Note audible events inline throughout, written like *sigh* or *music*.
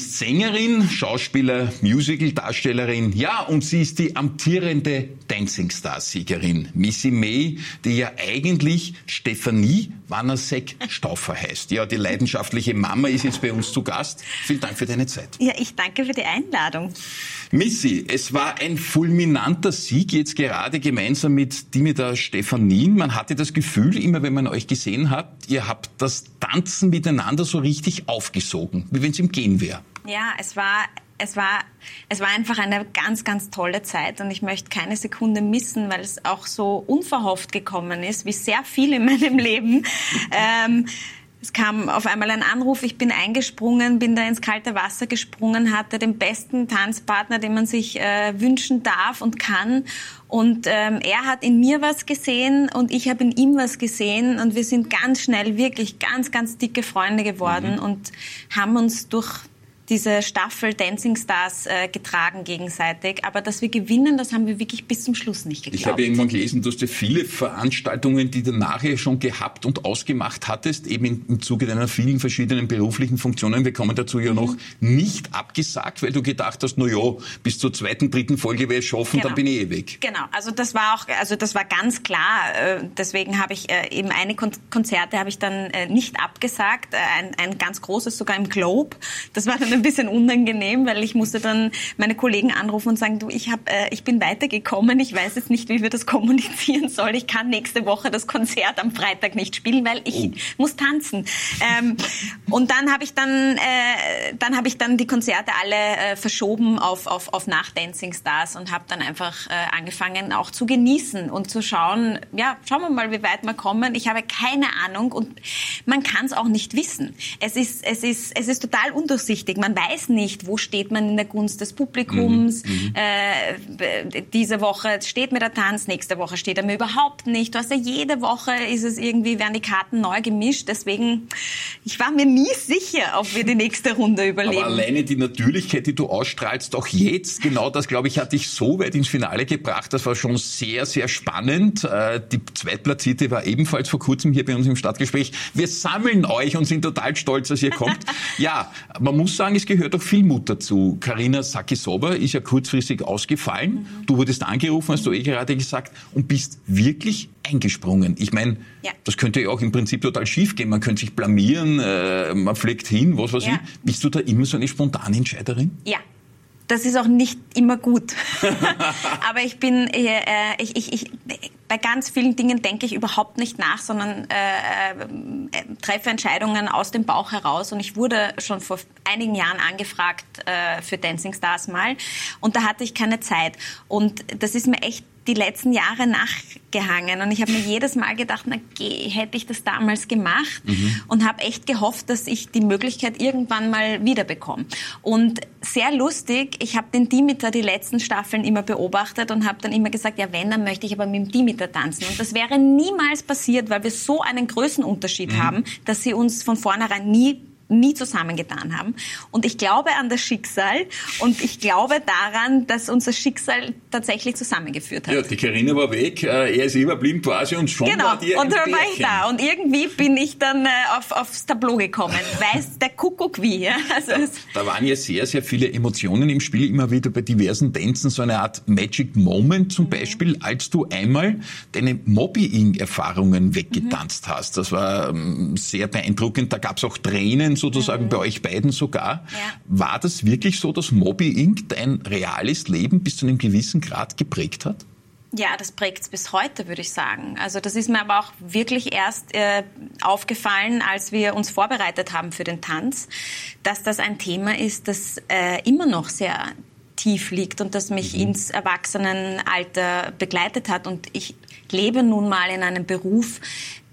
Sie ist Sängerin, Schauspieler, Musical-Darstellerin, ja, und sie ist die amtierende Dancing Star-Siegerin, Missy May, die ja eigentlich Stephanie Wanasek-Stauffer heißt. Ja, die leidenschaftliche Mama ist jetzt bei uns zu Gast. Vielen Dank für deine Zeit. Ja, ich danke für die Einladung. Missy, es war ein fulminanter Sieg jetzt gerade gemeinsam mit Dimitar Stefanin. Man hatte das Gefühl, immer wenn man euch gesehen hat, ihr habt das Tanzen miteinander so richtig aufgesogen, wie wenn es im Gehen wäre. Ja, es war es war, es war einfach eine ganz, ganz tolle Zeit und ich möchte keine Sekunde missen, weil es auch so unverhofft gekommen ist, wie sehr viel in meinem Leben. *laughs* Ähm, es kam auf einmal ein Anruf, ich bin eingesprungen, bin da ins kalte Wasser gesprungen, hatte den besten Tanzpartner, den man sich äh, wünschen darf und kann. Und ähm, er hat in mir was gesehen und ich habe in ihm was gesehen und wir sind ganz schnell wirklich ganz, ganz dicke Freunde geworden mhm. und haben uns durch diese Staffel Dancing Stars äh, getragen gegenseitig. Aber dass wir gewinnen, das haben wir wirklich bis zum Schluss nicht geglaubt. Ich habe irgendwann gelesen, dass du viele Veranstaltungen, die du nachher schon gehabt und ausgemacht hattest, eben im Zuge deiner vielen verschiedenen beruflichen Funktionen, wir kommen dazu ja noch, nicht abgesagt, weil du gedacht hast, na ja, bis zur zweiten, dritten Folge werde ich schaffen, genau. dann bin ich eh weg. Genau, also das war auch, also das war ganz klar. Äh, deswegen habe ich äh, eben eine Konzerte habe ich dann äh, nicht abgesagt, ein, ein ganz großes sogar im Globe. Das war dann ein bisschen unangenehm, weil ich musste dann meine Kollegen anrufen und sagen, du, ich, hab, äh, ich bin weitergekommen, ich weiß jetzt nicht, wie wir das *laughs* kommunizieren sollen. Ich kann nächste Woche das Konzert am Freitag nicht spielen, weil ich oh. muss tanzen. Ähm, und dann habe ich dann, äh, dann habe ich dann die Konzerte alle äh, verschoben auf, auf, auf nach Dancing Stars und habe dann einfach äh, angefangen auch zu genießen und zu schauen, ja, schauen wir mal, wie weit wir kommen. Ich habe keine Ahnung und man kann es auch nicht wissen. Es ist, es ist, es ist total undurchsichtig. Man man weiß nicht, wo steht man in der Gunst des Publikums. Mhm, mhm. äh, diese Woche steht mir der Tanz, nächste Woche steht er mir überhaupt nicht. Du hast ja jede Woche ist es irgendwie, werden die Karten neu gemischt. Deswegen, ich war mir nie sicher, ob wir die nächste Runde überleben. Aber alleine die Natürlichkeit, die du ausstrahlst, auch jetzt, genau das, glaube ich, hat dich so weit ins Finale gebracht. Das war schon sehr, sehr spannend. Äh, die Zweitplatzierte war ebenfalls vor kurzem hier bei uns im Stadtgespräch. Wir sammeln euch und sind total stolz, dass ihr kommt. *laughs* ja, man muss sagen, es gehört auch viel Mut dazu. Karina Sakisoba ist ja kurzfristig ausgefallen. Mhm. Du wurdest angerufen, hast du eh gerade gesagt, und bist wirklich eingesprungen. Ich meine, ja. das könnte ja auch im Prinzip total schief gehen. Man könnte sich blamieren, äh, man fliegt hin, was weiß ja. ich. Bist du da immer so eine spontane Entscheiderin? Ja, das ist auch nicht immer gut. *laughs* Aber ich bin, äh, äh, ich, ich, ich, bei ganz vielen Dingen denke ich überhaupt nicht nach, sondern äh, äh, treffe Entscheidungen aus dem Bauch heraus. Und ich wurde schon vor einigen Jahren angefragt äh, für Dancing Stars mal. Und da hatte ich keine Zeit. Und das ist mir echt die letzten Jahre nachgehangen und ich habe mir jedes Mal gedacht, na geh, hätte ich das damals gemacht mhm. und habe echt gehofft, dass ich die Möglichkeit irgendwann mal wiederbekomme. Und sehr lustig, ich habe den Dimitar die letzten Staffeln immer beobachtet und habe dann immer gesagt, ja wenn, dann möchte ich aber mit dem Dimitar tanzen. Und das wäre niemals passiert, weil wir so einen Größenunterschied mhm. haben, dass sie uns von vornherein nie nie zusammengetan haben. Und ich glaube an das Schicksal und ich glaube daran, dass unser Schicksal tatsächlich zusammengeführt hat. Ja, die Karina war weg, äh, er ist überblieben quasi und schon genau. war die und dann war ich da und irgendwie bin ich dann äh, auf, aufs Tableau gekommen. *laughs* Weiß der Kuckuck wie. Ja? Also da, da waren ja sehr, sehr viele Emotionen im Spiel, immer wieder bei diversen Tänzen, so eine Art Magic Moment zum mhm. Beispiel, als du einmal deine Mobbing-Erfahrungen weggetanzt mhm. hast. Das war ähm, sehr beeindruckend, da gab es auch Tränen sozusagen, mhm. bei euch beiden sogar. Ja. War das wirklich so, dass Mobbing dein reales Leben bis zu einem gewissen Grad geprägt hat? Ja, das prägt es bis heute, würde ich sagen. Also das ist mir aber auch wirklich erst äh, aufgefallen, als wir uns vorbereitet haben für den Tanz, dass das ein Thema ist, das äh, immer noch sehr tief liegt und das mich mhm. ins Erwachsenenalter begleitet hat. Und ich lebe nun mal in einem Beruf,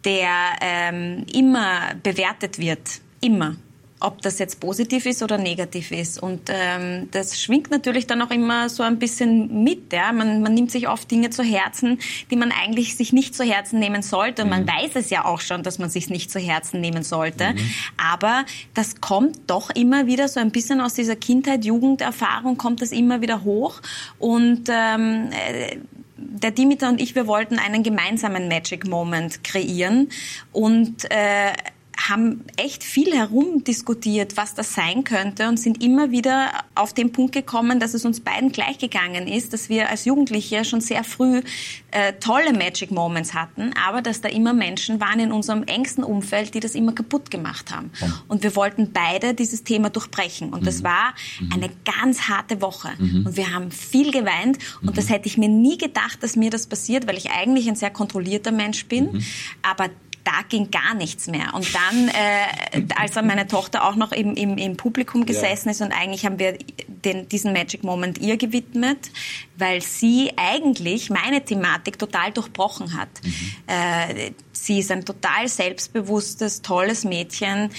der ähm, immer bewertet wird. Immer ob das jetzt positiv ist oder negativ ist. Und ähm, das schwingt natürlich dann auch immer so ein bisschen mit. Ja? Man, man nimmt sich oft Dinge zu Herzen, die man eigentlich sich nicht zu Herzen nehmen sollte. Und mhm. man weiß es ja auch schon, dass man sich nicht zu Herzen nehmen sollte. Mhm. Aber das kommt doch immer wieder so ein bisschen aus dieser Kindheit, Jugenderfahrung kommt das immer wieder hoch. Und ähm, äh, der Dimitar und ich, wir wollten einen gemeinsamen Magic Moment kreieren und äh, haben echt viel herumdiskutiert, was das sein könnte und sind immer wieder auf den Punkt gekommen, dass es uns beiden gleich gegangen ist, dass wir als Jugendliche schon sehr früh äh, tolle Magic Moments hatten, aber dass da immer Menschen waren in unserem engsten Umfeld, die das immer kaputt gemacht haben. Und wir wollten beide dieses Thema durchbrechen. Und das mhm. war mhm. eine ganz harte Woche. Mhm. Und wir haben viel geweint. Und das hätte ich mir nie gedacht, dass mir das passiert, weil ich eigentlich ein sehr kontrollierter Mensch bin. Aber da ging gar nichts mehr. Und dann, äh, als dann meine Tochter auch noch im, im, im Publikum gesessen ja. ist und eigentlich haben wir den, diesen Magic Moment ihr gewidmet, weil sie eigentlich meine Thematik total durchbrochen hat. Mhm. Äh, sie ist ein total selbstbewusstes, tolles Mädchen,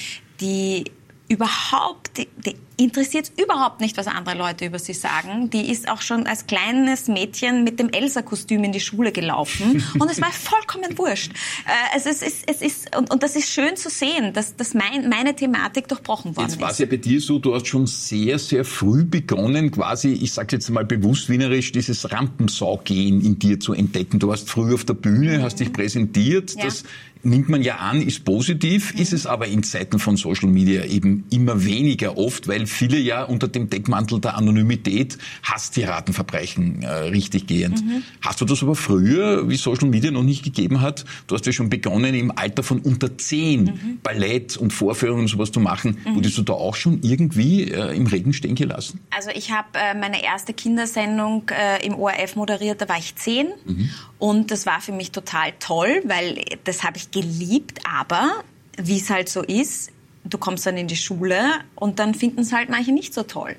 die überhaupt, die, die interessiert überhaupt nicht, was andere Leute über sie sagen. Die ist auch schon als kleines Mädchen mit dem Elsa-Kostüm in die Schule gelaufen *laughs* und es war vollkommen wurscht. Äh, es ist, es ist, es ist und, und das ist schön zu sehen, dass, dass mein, meine Thematik durchbrochen worden ist. Jetzt war es ja bei dir so, du hast schon sehr, sehr früh begonnen, quasi, ich sage jetzt mal bewusst wienerisch, dieses Rampensau-Gehen in dir zu entdecken. Du warst früh auf der Bühne, hast dich präsentiert. Ja. Das nimmt man ja an, ist positiv, ist es aber in Zeiten von Social Media eben immer weniger oft, weil viele ja unter dem Deckmantel der Anonymität Hasstiradenverbrechen äh, richtig gehend. Mhm. Hast du das aber früher, wie Social Media noch nicht gegeben hat, du hast ja schon begonnen im Alter von unter zehn mhm. Ballett und Vorführungen und sowas zu machen, mhm. wurdest du da auch schon irgendwie äh, im Regen stehen gelassen? Also ich habe äh, meine erste Kindersendung äh, im ORF moderiert, da war ich zehn mhm. und das war für mich total toll, weil das habe ich geliebt, aber wie es halt so ist, du kommst dann in die Schule und dann finden es halt manche nicht so toll.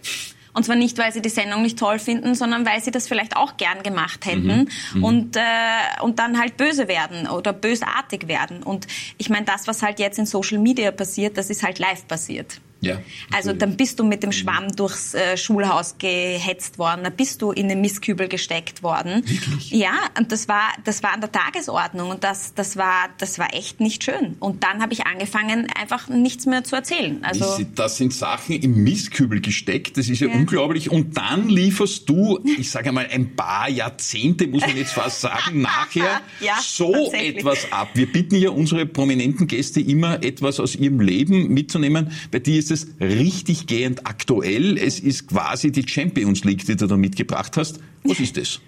Und zwar nicht, weil sie die Sendung nicht toll finden, sondern weil sie das vielleicht auch gern gemacht hätten mhm. mhm. und, äh, und dann halt böse werden oder bösartig werden. Und ich meine, das, was halt jetzt in Social Media passiert, das ist halt live passiert. Ja, also dann bist du mit dem Schwamm durchs äh, Schulhaus gehetzt worden, dann bist du in den Mistkübel gesteckt worden. Wirklich? Ja, und das war das war an der Tagesordnung und das das war das war echt nicht schön. Und dann habe ich angefangen einfach nichts mehr zu erzählen. Also das sind Sachen im Mistkübel gesteckt, das ist ja, ja. unglaublich. Und dann lieferst du, ich sage mal ein paar Jahrzehnte, muss man jetzt fast sagen, *laughs* nachher ja, so etwas ab. Wir bitten ja unsere prominenten Gäste immer etwas aus ihrem Leben mitzunehmen. Bei dir ist ist es richtig gehend aktuell. Es ist quasi die Champions League, die du da mitgebracht hast. Was ist das?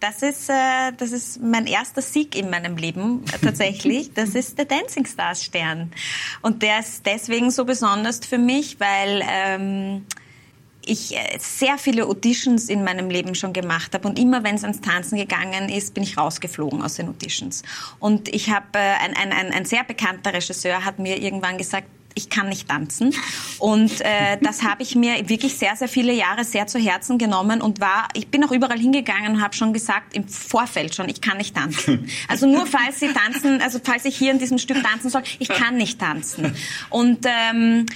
Das ist, äh, das ist mein erster Sieg in meinem Leben tatsächlich. *laughs* Das ist der Dancing Stars Stern. Und der ist deswegen so besonders für mich, weil ähm, ich äh, sehr viele Auditions in meinem Leben schon gemacht habe und immer wenn es ans Tanzen gegangen ist, bin ich rausgeflogen aus den Auditions. Und ich habe äh, ein, ein, ein sehr bekannter Regisseur hat mir irgendwann gesagt, ich kann nicht tanzen. Und äh, das habe ich mir wirklich sehr, sehr viele Jahre sehr zu Herzen genommen und war, ich bin auch überall hingegangen und habe schon gesagt, im Vorfeld schon, ich kann nicht tanzen. *laughs* Also nur falls Sie tanzen, also falls ich hier in diesem Stück tanzen soll, ich kann nicht tanzen. Und ähm,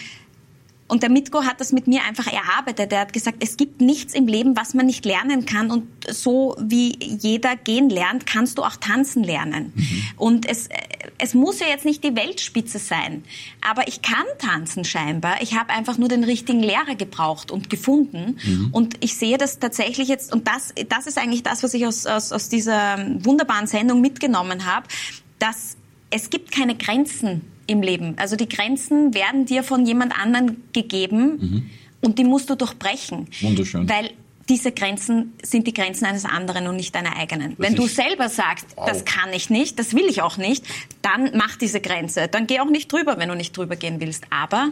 und der Mitko hat das mit mir einfach erarbeitet. Er hat gesagt, es gibt nichts im Leben, was man nicht lernen kann. Und so wie jeder gehen lernt, kannst du auch tanzen lernen. Mhm. Und es, es muss ja jetzt nicht die Weltspitze sein. Aber ich kann tanzen scheinbar. Ich habe einfach nur den richtigen Lehrer gebraucht und gefunden. Mhm. Und ich sehe das tatsächlich jetzt, und das, das ist eigentlich das, was ich aus, aus, aus dieser wunderbaren Sendung mitgenommen habe, dass es gibt keine Grenzen im Leben. Also die Grenzen werden dir von jemand anderen gegeben mhm. und die musst du durchbrechen. Wunderschön. Weil diese Grenzen sind die Grenzen eines anderen und nicht deine eigenen. Das Wenn du selber sagst, wow. das kann ich nicht, das will ich auch nicht, dann mach diese Grenze. Dann geh auch nicht drüber, wenn du nicht drüber gehen willst. Aber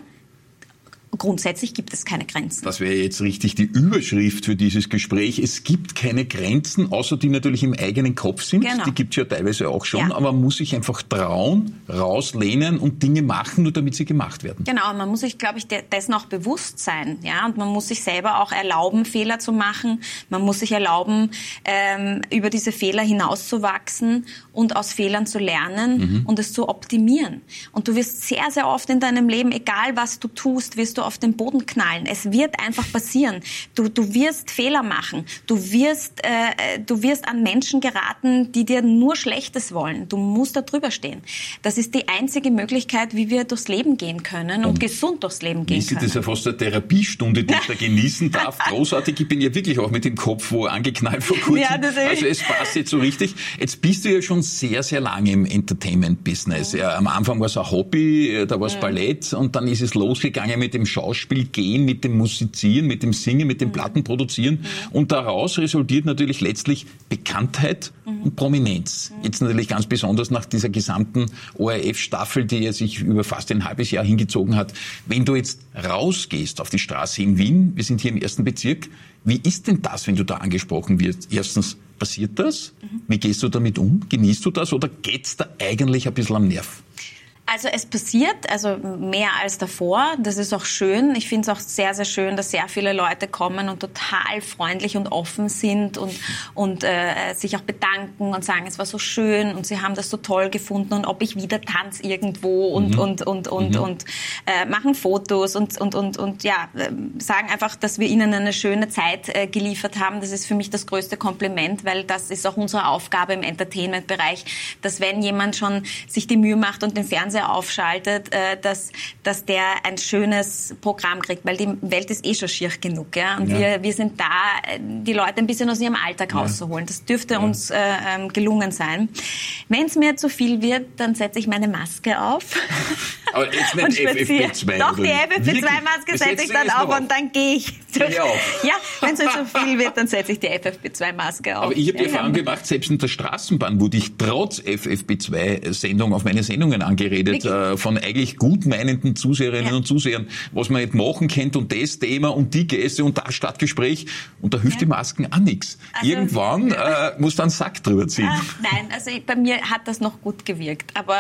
grundsätzlich gibt es keine Grenzen. Das wäre jetzt richtig die Überschrift für dieses Gespräch. Es gibt keine Grenzen, außer die natürlich im eigenen Kopf sind. Genau. Die gibt es ja teilweise auch schon. Ja. Aber man muss sich einfach trauen, rauslehnen und Dinge machen, nur damit sie gemacht werden. Genau, man muss sich, glaube ich, dessen auch bewusst sein. Ja? Und man muss sich selber auch erlauben, Fehler zu machen. Man muss sich erlauben, ähm, über diese Fehler hinauszuwachsen und aus Fehlern zu lernen mhm. und es zu optimieren. Und du wirst sehr, sehr oft in deinem Leben, egal was du tust, wirst du auf den Boden knallen. Es wird einfach passieren. Du, du wirst Fehler machen. Du wirst, äh, du wirst an Menschen geraten, die dir nur Schlechtes wollen. Du musst da drüber stehen. Das ist die einzige Möglichkeit, wie wir durchs Leben gehen können und, und gesund durchs Leben gehen können. Das ist ja fast eine Therapiestunde, die ich da genießen darf. *laughs* Großartig. Ich bin ja wirklich auch mit dem Kopf wo angeknallt vor kurzem. Ja, also es passt jetzt so richtig. Jetzt bist du ja schon sehr, sehr lange im Entertainment-Business. Mhm. Ja, am Anfang war es ein Hobby, da war es mhm. Ballett und dann ist es losgegangen mit dem Schauspiel gehen, mit dem Musizieren, mit dem Singen, mit dem mhm. Plattenproduzieren. Mhm. Und daraus resultiert natürlich letztlich Bekanntheit mhm. und Prominenz. Jetzt natürlich ganz besonders nach dieser gesamten ORF-Staffel, die ja sich über fast ein halbes Jahr hingezogen hat. Wenn du jetzt rausgehst auf die Straße in Wien, wir sind hier im ersten Bezirk, wie ist denn das, wenn du da angesprochen wirst? Erstens, passiert das? Wie gehst du damit um? Genießt du das oder geht's da eigentlich ein bisschen am Nerv? Also es passiert, also mehr als davor. Das ist auch schön. Ich finde es auch sehr, sehr schön, dass sehr viele Leute kommen und total freundlich und offen sind und, und äh, sich auch bedanken und sagen, es war so schön und sie haben das so toll gefunden und ob ich wieder tanze irgendwo und, mhm. und, und, und, mhm. und äh, machen Fotos und, und, und, und ja, äh, sagen einfach, dass wir ihnen eine schöne Zeit äh, geliefert haben. Das ist für mich das größte Kompliment, weil das ist auch unsere Aufgabe im Entertainment-Bereich, dass wenn jemand schon sich die Mühe macht und den Fernseher Fernseher aufschaltet, äh, dass, dass der ein schönes Programm kriegt, weil die Welt ist eh schon schier genug. Ja? Und ja. Wir, wir sind da, die Leute ein bisschen aus ihrem Alltag ja. rauszuholen. Das dürfte ja. uns äh, ähm, gelungen sein. Wenn es mir zu viel wird, dann setze ich meine Maske auf. *laughs* Aber jetzt nicht FFP2. Doch, die FFP2-Maske setze ich dann auf und dann gehe ich durch. *laughs* Ja, wenn es mir zu viel wird, dann setze ich die FFP2-Maske auf. Aber ich habe die Erfahrung gemacht, selbst in der Straßenbahn wurde ich trotz FFP2-Sendung auf meine Sendungen angeredet geredet äh, von eigentlich gutmeinenden Zuseherinnen ja. und Zusehern, was man nicht machen könnte und das Thema und die Gäste und das Stadtgespräch und da hilft ja. die Masken auch nichts. Also, Irgendwann äh, muss dann Sack drüber ziehen. Ah, nein, also bei mir hat das noch gut gewirkt. Aber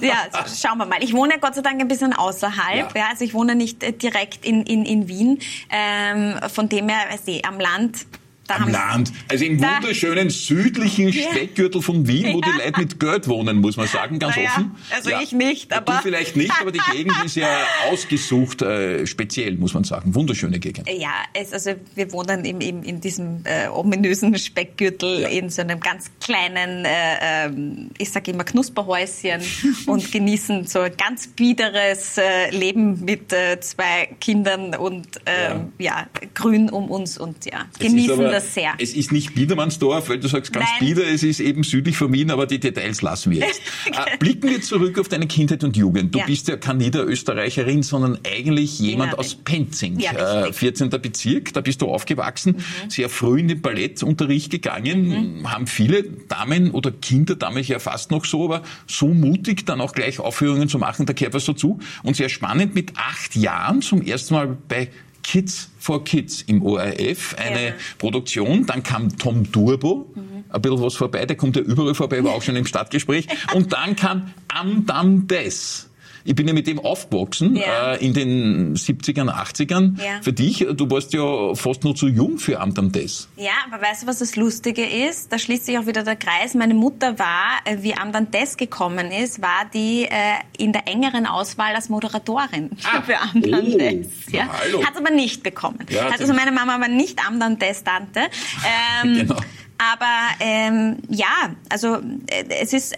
ja, schauen wir mal. Ich wohne Gott sei Dank ein bisschen außerhalb. Ja. ja also ich wohne nicht äh, direkt in, in, in Wien. Ähm, von dem her, weiß ich, am Land Am Land. Also im wunderschönen südlichen Speckgürtel von Wien, wo die Leute mit Geld wohnen, muss man sagen, ganz naja, offen. Also ja. ich nicht, aber... Du vielleicht nicht, aber die Gegend ist ja *laughs* ausgesucht, äh, speziell, muss man sagen. Wunderschöne Gegend. Ja, es, also wir wohnen im, im, in diesem äh, ominösen Speckgürtel in so einem ganz kleinen, äh, ähm, ich sage immer Knusperhäuschen *laughs* und genießen so ein ganz biederes äh, Leben mit äh, zwei Kindern und ähm, ja. ja. grün um uns und ja, genießen das das sehr. Es ist nicht Biedermannsdorf, weil du sagst ganz Nein. Bieder, es ist eben südlich von Wien, aber die Details lassen wir jetzt. okay. *laughs* Äh, blicken wir zurück auf deine Kindheit und Jugend. Du ja. bist ja keine Niederösterreicherin, sondern eigentlich jemand aus Penzing, ja, äh, 14. Bezirk, da bist du aufgewachsen, mhm. sehr früh in den Ballettunterricht gegangen, mhm. haben viele Damen oder Kinder damals ja fast noch so, aber so mutig dann auch gleich Aufführungen zu machen, da gehört was dazu. Und sehr spannend, mit acht Jahren zum ersten Mal bei Kids for Kids im ORF, eine ja. Produktion. Dann kam Tom Turbo, mhm. ein bisschen was vorbei, der kommt ja überall vorbei, war auch schon im Stadtgespräch. *laughs* Und dann kam Amdam Des. Ich bin ja mit dem aufgewachsen ja. äh, in den 70ern, 80ern. Ja. Für dich, du warst ja fast nur zu jung für Amt am Des. Ja, aber weißt du, was das Lustige ist? Da schließt sich auch wieder der Kreis. Meine Mutter war, äh, wie Amt am Des gekommen ist, war die äh, in der engeren Auswahl als Moderatorin *laughs* ah. für Amt oh. am Des. Ja. Hat aber nicht bekommen. Ja, also meine Mama war nicht Amt am Des Tante. *laughs* Ähm, genau. Aber ähm, ja, also äh, es ist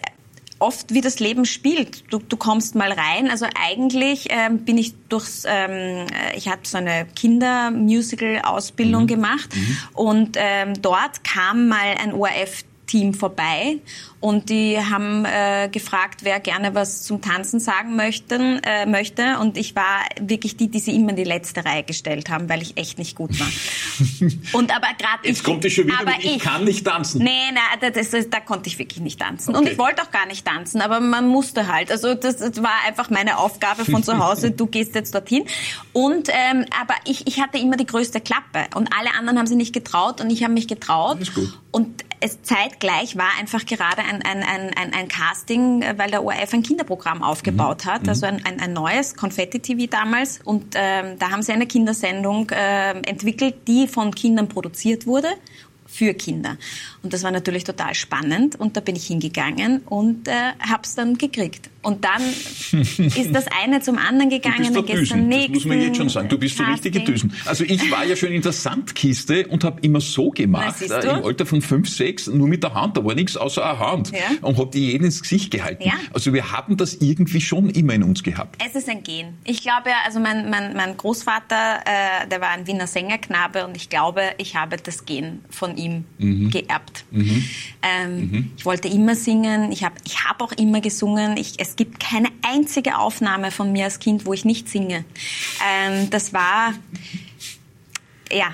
oft wie das Leben spielt. Du, du kommst mal rein. Also eigentlich ähm, bin ich durchs, ähm, äh, ich habe so eine Kindermusical-Ausbildung mhm. gemacht mhm. und ähm, dort kam mal ein ORF Team vorbei und die haben äh, gefragt, wer gerne was zum Tanzen sagen möchten, äh, möchte. Und ich war wirklich die, die sie immer in die letzte Reihe gestellt haben, weil ich echt nicht gut war. *laughs* und aber gerade Jetzt ich, kommt es schon wieder, aber ich, ich, kann nicht tanzen. Nee, nee, das, das, da konnte ich wirklich nicht tanzen. Okay. Und ich wollte auch gar nicht tanzen, aber man musste halt. Also das, das war einfach meine Aufgabe von zu Hause. *laughs* du gehst jetzt dorthin. Und ähm, aber ich, ich hatte immer die größte Klappe und alle anderen haben sich nicht getraut und ich habe mich getraut. Das ist gut. Und es zeitgleich war einfach gerade ein, ein, ein, ein, Casting, äh, weil der ORF ein Kinderprogramm aufgebaut mhm. hat, also ein, ein, ein neues Konfetti-TV damals. Und ähm, da haben sie eine Kindersendung äh, entwickelt, die von Kindern produziert wurde für Kinder. Und das war natürlich total spannend und da bin ich hingegangen und äh, habe es dann gekriegt. Und dann *laughs* ist das eine zum anderen gegangen. Du bist dann das muss man jetzt schon sagen. Du bist so richtige Düsen. Also ich war ja schon in der Sandkiste und habe immer so gemacht, Na, äh, im Alter von fünf, sechs, nur mit der Hand. Da war nichts außer eine Hand. Ja. Und habe die jeden ins Gesicht gehalten. Ja. Also wir haben das irgendwie schon immer in uns gehabt. Es ist ein Gen. Ich glaube also mein, mein, mein Großvater, äh, der war ein Wiener Sängerknabe und ich glaube, ich habe das Gen von ihm mhm. geerbt. Mhm. Ähm, mhm. Ich wollte immer singen. Ich habe ich hab auch immer gesungen. Ich, es gibt keine einzige Aufnahme von mir als Kind, wo ich nicht singe. Ähm, das war, ja,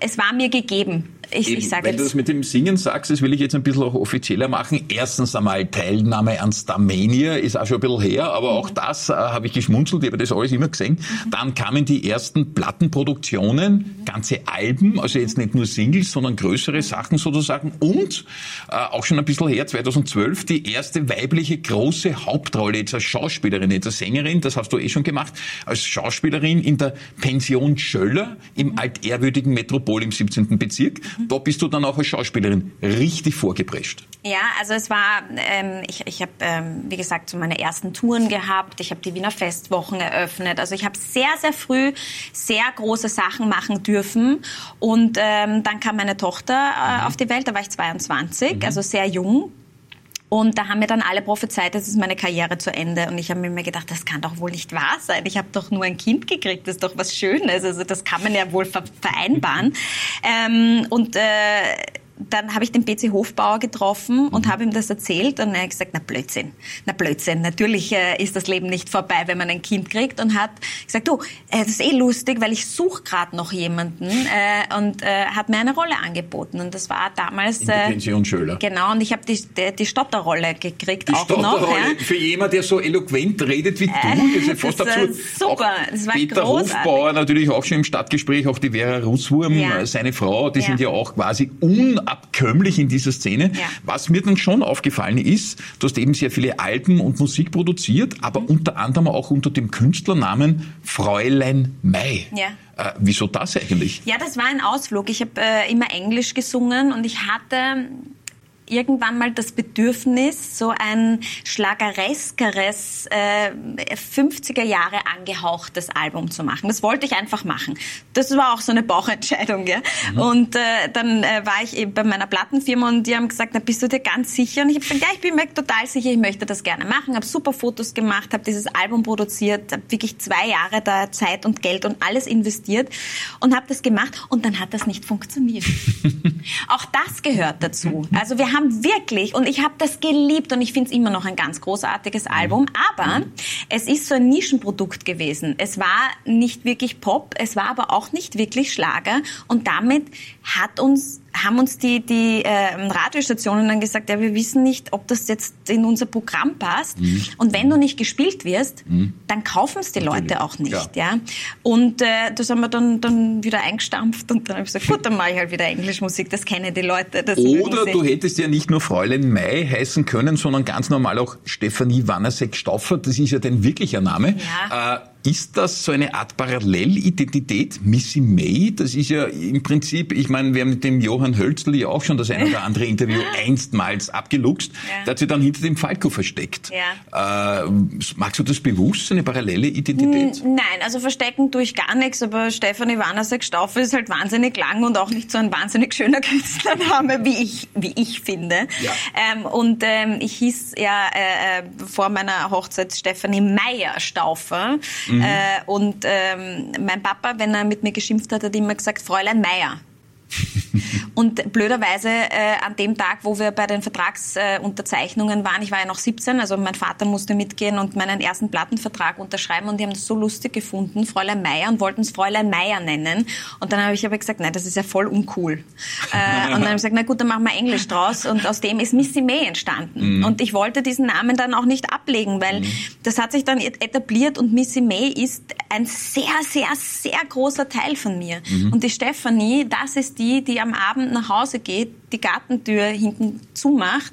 es war mir gegeben. Ich, Eben, ich sage Wenn du das mit dem Singen sagst, das will ich jetzt ein bisschen auch offizieller machen. Erstens einmal Teilnahme an Starmania ist auch schon ein bisschen her, aber mhm. auch das äh, habe ich geschmunzelt, ich habe das alles immer gesehen. Mhm. Dann kamen die ersten Plattenproduktionen, mhm. ganze Alben, also jetzt nicht nur Singles, sondern größere Sachen sozusagen und äh, auch schon ein bisschen her, 2012, die erste weibliche große Hauptrolle jetzt als Schauspielerin, jetzt als Sängerin, das hast du eh schon gemacht, als Schauspielerin in der Pension Schöller im mhm. altehrwürdigen Metropol im 17. Bezirk. Da bist du dann auch als Schauspielerin richtig vorgeprescht. Ja, also es war, ähm, ich, ich habe, ähm, wie gesagt, so meine ersten Touren gehabt. Ich habe die Wiener Festwochen eröffnet. Also ich habe sehr, sehr früh sehr große Sachen machen dürfen. Und ähm, dann kam meine Tochter äh, mhm. auf die Welt, da war ich 22, mhm. also sehr jung. Und da haben mir dann alle prophezeit, das ist meine Karriere zu Ende. Und ich habe mir immer gedacht, das kann doch wohl nicht wahr sein. Ich habe doch nur ein Kind gekriegt, das ist doch was Schönes. Also das kann man ja wohl vereinbaren. *laughs* ähm, und äh, dann habe ich den PC Hofbauer getroffen und mhm. habe ihm das erzählt und er hat gesagt, na Blödsinn, na Blödsinn, natürlich äh, ist das Leben nicht vorbei, wenn man ein Kind kriegt und hat gesagt, du, äh, das ist eh lustig, weil ich suche gerade noch jemanden äh, und äh, hat mir eine Rolle angeboten und das war damals In der äh, Pension Schöler. Genau und ich habe die, die, die Stotterrolle gekriegt die auch Stotterrolle. noch. Ja. Für jemand, der so eloquent redet wie du, äh, das ist fast das absurd. Super, das war Peter großartig. Hofbauer natürlich auch schon im Stadtgespräch, auch die Vera Russwurm, ja. seine Frau, die ja. sind ja auch quasi un abkömmlich in dieser Szene. Ja. Was mir dann schon aufgefallen ist, du hast eben sehr viele Alben und Musik produziert, aber mhm. unter anderem auch unter dem Künstlernamen Fräulein Mai. Ja. Äh, wieso das eigentlich? Ja, das war ein Ausflug. Ich habe äh, immer Englisch gesungen und ich hatte irgendwann mal das Bedürfnis, so ein schlagereskeres, äh, 50er Jahre angehauchtes Album zu machen. Das wollte ich einfach machen. Das war auch so eine Bauchentscheidung. Ja? Mhm. Und äh, dann äh, war ich eben bei meiner Plattenfirma und die haben gesagt, na bist du dir ganz sicher? Und ich habe gesagt, ja, ich bin mir total sicher, ich möchte das gerne machen. Habe super Fotos gemacht, habe dieses Album produziert, habe wirklich zwei Jahre da Zeit und Geld und alles investiert und habe das gemacht und dann hat das nicht funktioniert. *laughs* auch das gehört dazu. Also wir haben wirklich, und ich habe das geliebt und ich finde es immer noch ein ganz großartiges Album, aber mhm. es ist so ein Nischenprodukt gewesen. Es war nicht wirklich Pop, es war aber auch nicht wirklich Schlager und damit hat uns haben uns die, die äh, Radiostationen dann gesagt, ja, wir wissen nicht, ob das jetzt in unser Programm passt. Mhm. Und wenn du nicht gespielt wirst, mhm. dann kaufen es die Natürlich. Leute auch nicht. Ja. ja? Und äh, das haben wir dann, dann wieder eingestampft und dann habe ich gesagt, gut, dann mache ich halt wieder Englischmusik, das kennen die Leute. Oder du hättest ja nicht nur Fräulein Mai heißen können, sondern ganz normal auch Stefanie Wanasek-Stauffer, das ist ja dein wirklicher Name. Ja. Äh, ist das so eine Art Parallelidentität? Missy May, das ist ja im Prinzip, ich meine, wir haben mit dem Johann Hölzl ja auch schon das eine oder andere Interview *laughs* einstmals abgeluchst. Ja. Der hat sich dann hinter dem Falco versteckt. Ja. Äh, magst du das bewusst, eine parallele Identität? Nein, also verstecken tue ich gar nichts, aber Stefan Iwanasek Stauffer ist halt wahnsinnig lang und auch nicht so ein wahnsinnig schöner *laughs* Künstlername, wie ich, wie ich finde. Ja. Ähm, und ähm, ich hieß ja äh, äh vor meiner Hochzeit Stefanie Meyer Stauffer. Mhm. Mhm. Äh, und ähm, mein Papa, wenn er mit mir geschimpft hat, hat immer gesagt, Fräulein Meier. *laughs* Und blöderweise äh, an dem Tag, wo wir bei den Vertragsunterzeichnungen äh, waren, ich war ja noch 17, also mein Vater musste mitgehen und meinen ersten Plattenvertrag unterschreiben und die haben das so lustig gefunden, Fräulein Meier, und wollten es Fräulein Meier nennen. Und dann habe ich aber gesagt, nein, das ist ja voll uncool. äh, und dann habe ich gesagt, na gut, dann machen wir Englisch draus und aus dem ist Missy May entstanden. Mhm. Und ich wollte diesen Namen dann auch nicht ablegen, weil mhm. das hat sich dann etabliert und Missy May ist ein sehr, sehr, sehr großer Teil von mir. Mhm. Und die Stephanie, das ist die, die am Abend nach Hause geht, die Gartentür hinten zumacht,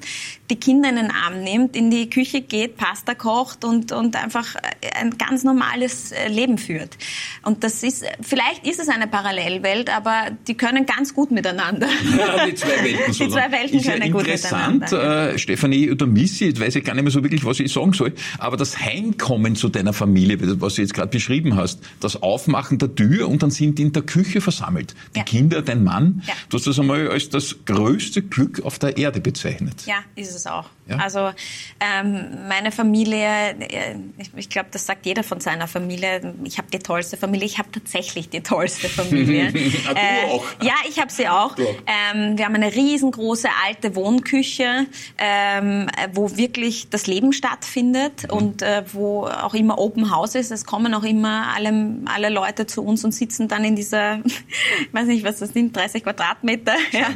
die Kinder in den Arm nimmt, in die Küche geht, Pasta kocht und, und einfach ein ganz normales äh, Leben führt. Und das ist, vielleicht ist es eine Parallelwelt, aber die können ganz gut miteinander. Ja, die zwei Welten. *laughs* Die zwei Welten ist können ja gut interessant, miteinander. äh, Stefanie oder Missy, jetzt weiß ich gar nicht mehr so wirklich, was ich sagen soll, aber das Heimkommen zu deiner Familie, was du jetzt gerade beschrieben hast, das Aufmachen der Tür und dann sind die in der Küche versammelt. Die Ja. Kinder, dein Mann, Ja. du hast das einmal als das größte Glück auf der Erde bezeichnet. Ja, ist es auch. Ja? Also ähm, meine Familie, äh, ich, ich glaube, das sagt jeder von seiner Familie. Ich habe die tollste Familie. Ich habe tatsächlich die tollste Familie. *laughs* Ah, du auch. Ja, ich habe sie auch. Ähm, wir haben eine riesengroße alte Wohnküche, ähm, äh, wo wirklich das Leben stattfindet Mhm. und äh, wo auch immer Open House ist. Es kommen auch immer alle, alle Leute zu uns und sitzen dann in dieser, ich *laughs* weiß nicht, was das sind, 30 Quadratmeter, ja,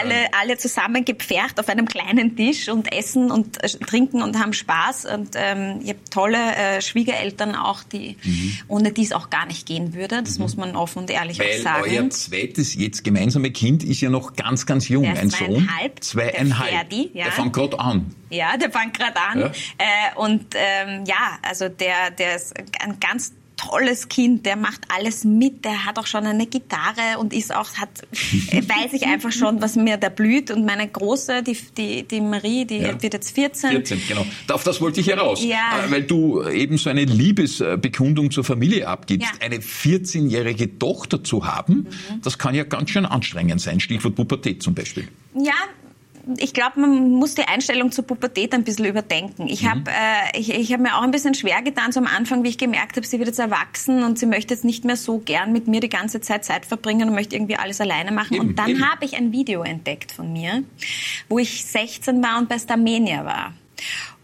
alle, alle zusammen gepfercht auf einem kleinen Tisch und essen und äh, trinken und haben Spaß. Und ähm, ich habe tolle äh, Schwiegereltern auch, die ohne die es auch gar nicht gehen würde. Das muss man offen und ehrlich auch Weil sagen. euer zweites, jetzt gemeinsame Kind ist ja noch ganz, ganz jung. Der ein Sohn. zweieinhalb, der Zweieinhalb. Ferdi, ja. Der fängt gerade an. Ja, der fängt gerade an. Ja. Äh, und ähm, ja, also der, der ist ein ganz tolles Kind, der macht alles mit, der hat auch schon eine Gitarre und ist auch, hat, *laughs* weiß ich einfach schon, was mir da blüht. Und meine Große, die, die, die Marie, die Ja. wird jetzt 14. 14, genau. Auf das wollte ich heraus. Ja. Äh, Weil du eben so eine Liebesbekundung zur Familie abgibst. Ja. Eine 14-jährige Tochter zu haben, das kann ja ganz schön anstrengend sein. Stichwort Pubertät zum Beispiel. Ja, ich glaube, man muss die Einstellung zur Pubertät ein bisschen überdenken. Ich habe äh, ich, ich hab mir auch ein bisschen schwer getan so am Anfang, wie ich gemerkt habe, sie wird jetzt erwachsen und sie möchte jetzt nicht mehr so gern mit mir die ganze Zeit Zeit verbringen und möchte irgendwie alles alleine machen. Eben, und dann habe ich ein Video entdeckt von mir, wo ich 16 war und bei Starmania war.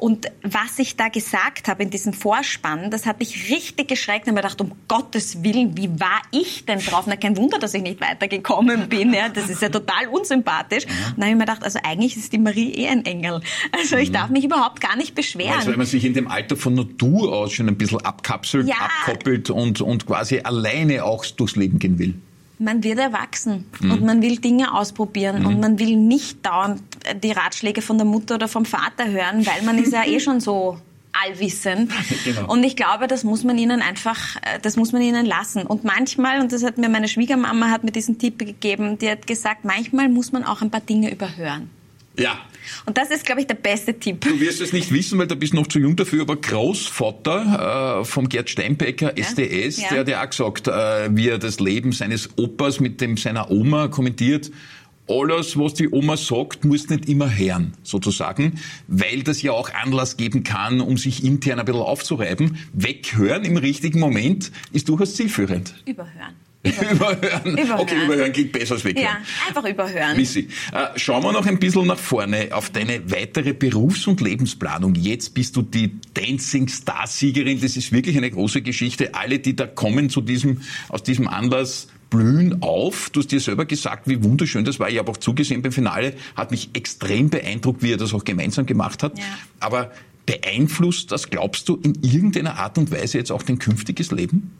Und was ich da gesagt habe in diesem Vorspann, das hat mich richtig geschreckt und mir gedacht, um Gottes Willen, wie war ich denn drauf? Na, kein Wunder, dass ich nicht weitergekommen bin. Ja, das ist ja total unsympathisch. Und dann habe ich mir gedacht, also eigentlich ist die Marie eh ein Engel. Also ich darf mich überhaupt gar nicht beschweren. Also, weil man sich in dem Alter von Natur aus schon ein bisschen abkapselt, Ja. abkoppelt und, und quasi alleine auch durchs Leben gehen will. Man wird erwachsen und man will Dinge ausprobieren und man will nicht dauernd die Ratschläge von der Mutter oder vom Vater hören, weil man ist ja eh *laughs* schon so allwissend. *laughs* Genau. Und ich glaube, das muss man ihnen einfach, äh, das muss man ihnen lassen. Und manchmal, und das hat mir meine Schwiegermama hat mir diesen Tipp gegeben, die hat gesagt, manchmal muss man auch ein paar Dinge überhören. Ja. Und das ist, glaube ich, der beste Tipp. Du wirst es nicht wissen, weil du bist noch zu jung dafür, aber Großvater äh, vom Gerd Steinbecker, SDS, Ja. der hat ja auch gesagt, äh, wie er das Leben seines Opas mit dem seiner Oma kommentiert. Alles, was die Oma sagt, muss nicht immer hören, sozusagen, weil das ja auch Anlass geben kann, um sich intern ein bisschen aufzureiben. Weghören im richtigen Moment ist durchaus zielführend. Überhören. Überhören. Überhören. Okay, überhören klingt besser als weghören. Ja, einfach überhören. Missy, äh, schauen wir noch ein bisschen nach vorne auf deine weitere Berufs- und Lebensplanung. Jetzt bist du die Dancing Star Siegerin. Das ist wirklich eine große Geschichte. Alle, die da kommen zu diesem, aus diesem Anlass, blühen auf. Du hast dir selber gesagt, wie wunderschön das war. Ich habe auch zugesehen beim Finale. Hat mich extrem beeindruckt, wie er das auch gemeinsam gemacht hat. Ja. Aber beeinflusst das, glaubst du, in irgendeiner Art und Weise jetzt auch dein künftiges Leben?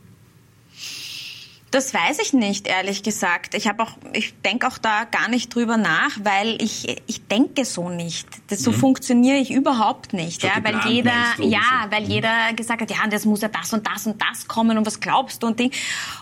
Das weiß ich nicht, ehrlich gesagt. Ich habe auch, ich denke auch da gar nicht drüber nach, weil ich, ich denke so nicht. Das, so funktioniere ich überhaupt nicht. Mhm. Ja, weil jeder, du, ja, so? Mhm. weil jeder gesagt hat, ja, das muss ja das und das und das kommen und was glaubst du und Ding.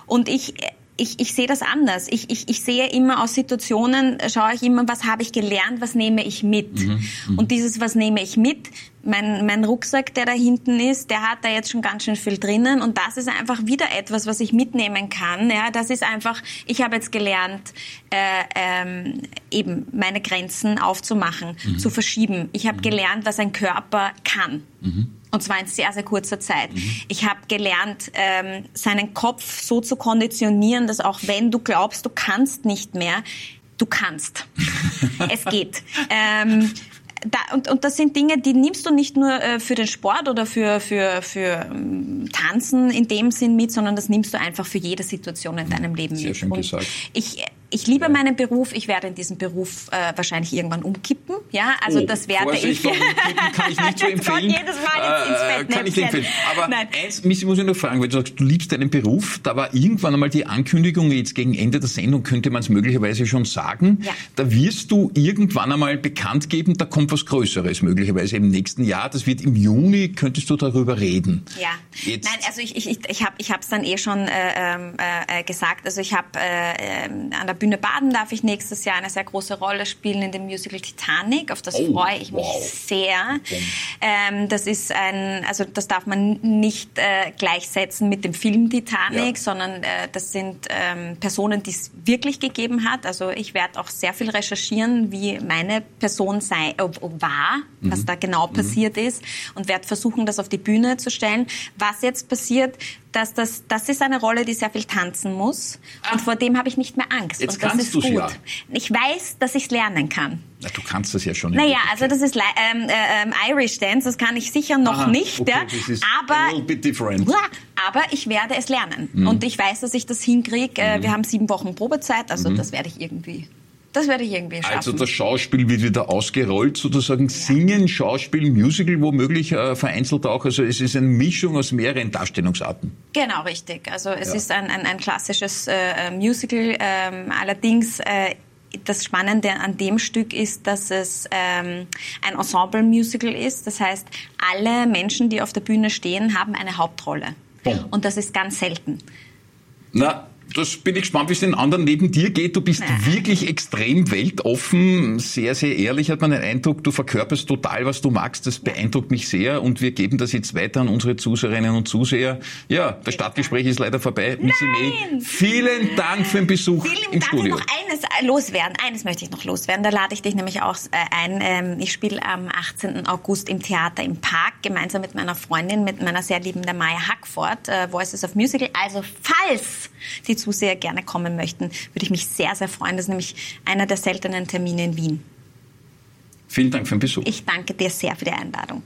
Und ich, ich, ich sehe das anders. Ich, ich, ich sehe immer aus Situationen, äh, schaue ich immer, was habe ich gelernt, was nehme ich mit. Mhm, Und dieses, was nehme ich mit, mein, mein Rucksack, der da hinten ist, der hat da jetzt schon ganz schön viel drinnen. Und das ist einfach wieder etwas, was ich mitnehmen kann. Ja, das ist einfach, ich habe jetzt gelernt, äh, ähm, eben meine Grenzen aufzumachen, zu verschieben. Ich habe gelernt, was ein Körper kann. Und zwar in sehr, sehr kurzer Zeit. Ich habe gelernt, ähm, seinen Kopf so zu konditionieren, dass auch wenn du glaubst, du kannst nicht mehr, du kannst. *laughs* es geht. Ähm, da, und, und das sind Dinge, die nimmst du nicht nur äh, für den Sport oder für, für, für ähm, Tanzen in dem Sinn mit, sondern das nimmst du einfach für jede Situation in deinem Leben Sehr mit. schön und gesagt. Ich, ich liebe meinen Beruf. Ich werde in diesem Beruf äh, wahrscheinlich irgendwann umkippen. Ja, also oh, das werde Vorsicht, ich. Umkippen kann ich nicht so *laughs* empfehlen. jedes Mal ins, ins Bett äh, kann ich nicht empfehlen. Aber Nein. eins muss ich noch fragen, weil du sagst, du liebst deinen Beruf. Da war irgendwann einmal die Ankündigung, jetzt gegen Ende der Sendung könnte man es möglicherweise schon sagen. Ja. Da wirst du irgendwann einmal bekannt geben, da kommt was Größeres möglicherweise im nächsten Jahr. Das wird im Juni. Könntest du darüber reden? Ja. Jetzt. Nein, also ich, ich, ich habe es dann eh schon äh, ähm, äh, gesagt. Also ich habe äh, ähm, an der Bühne Baden darf ich nächstes Jahr eine sehr große Rolle spielen in dem Musical Titanic. Auf das oh, freue ich mich wow. sehr. Ähm, das ist ein, also das darf man nicht äh, gleichsetzen mit dem Film Titanic, ja. sondern äh, das sind ähm, Personen, die es wirklich gegeben hat. Also ich werde auch sehr viel recherchieren, wie meine Person sei, äh, war, mhm. was da genau mhm. passiert ist und werde versuchen, das auf die Bühne zu stellen. Was jetzt passiert, dass das, das ist eine Rolle, die sehr viel tanzen muss. Ah. Und vor dem habe ich nicht mehr Angst. Jetzt und das kannst ist gut. Ja. Ich weiß, dass ich es lernen kann. Na, du kannst das ja schon. Naja, also das ist ähm, äh, Irish Dance, das kann ich sicher noch Aha, nicht. Okay, ja. aber, aber ich werde es lernen. Mhm. Und ich weiß, dass ich das hinkriege. Äh, mhm. Wir haben sieben Wochen Probezeit, also mhm. das werde ich irgendwie das werde ich irgendwie schaffen. Also das Schauspiel wird wieder ausgerollt, sozusagen ja. Singen, Schauspiel, Musical womöglich äh, vereinzelt auch. Also es ist eine Mischung aus mehreren Darstellungsarten. Genau, richtig. Also es ja. ist ein, ein, ein klassisches äh, Musical. Ähm, allerdings äh, das Spannende an dem Stück ist, dass es ähm, ein Ensemble-Musical ist. Das heißt, alle Menschen, die auf der Bühne stehen, haben eine Hauptrolle. Boom. Und das ist ganz selten. Na, das bin ich gespannt, wie es den anderen neben dir geht. Du bist ja. wirklich extrem weltoffen, sehr, sehr ehrlich hat man den Eindruck. Du verkörperst total, was du magst. Das beeindruckt mich sehr und wir geben das jetzt weiter an unsere Zuseherinnen und Zuseher. Ja, das Stadtgespräch ist leider vorbei. Missy May, vielen Dank für den Besuch vielen im Dank. Studio. noch eines äh, loswerden. Eines möchte ich noch loswerden. Da lade ich dich nämlich auch äh, ein. Ähm, ich spiele am 18. August im Theater im Park gemeinsam mit meiner Freundin, mit meiner sehr liebenden Maya Hackford, äh, Voices of Musical. Also falls die Zuseher gerne kommen möchten, würde ich mich sehr, sehr freuen. Das ist nämlich einer der seltenen Termine in Wien. Vielen Dank für den Besuch. Ich danke dir sehr für die Einladung.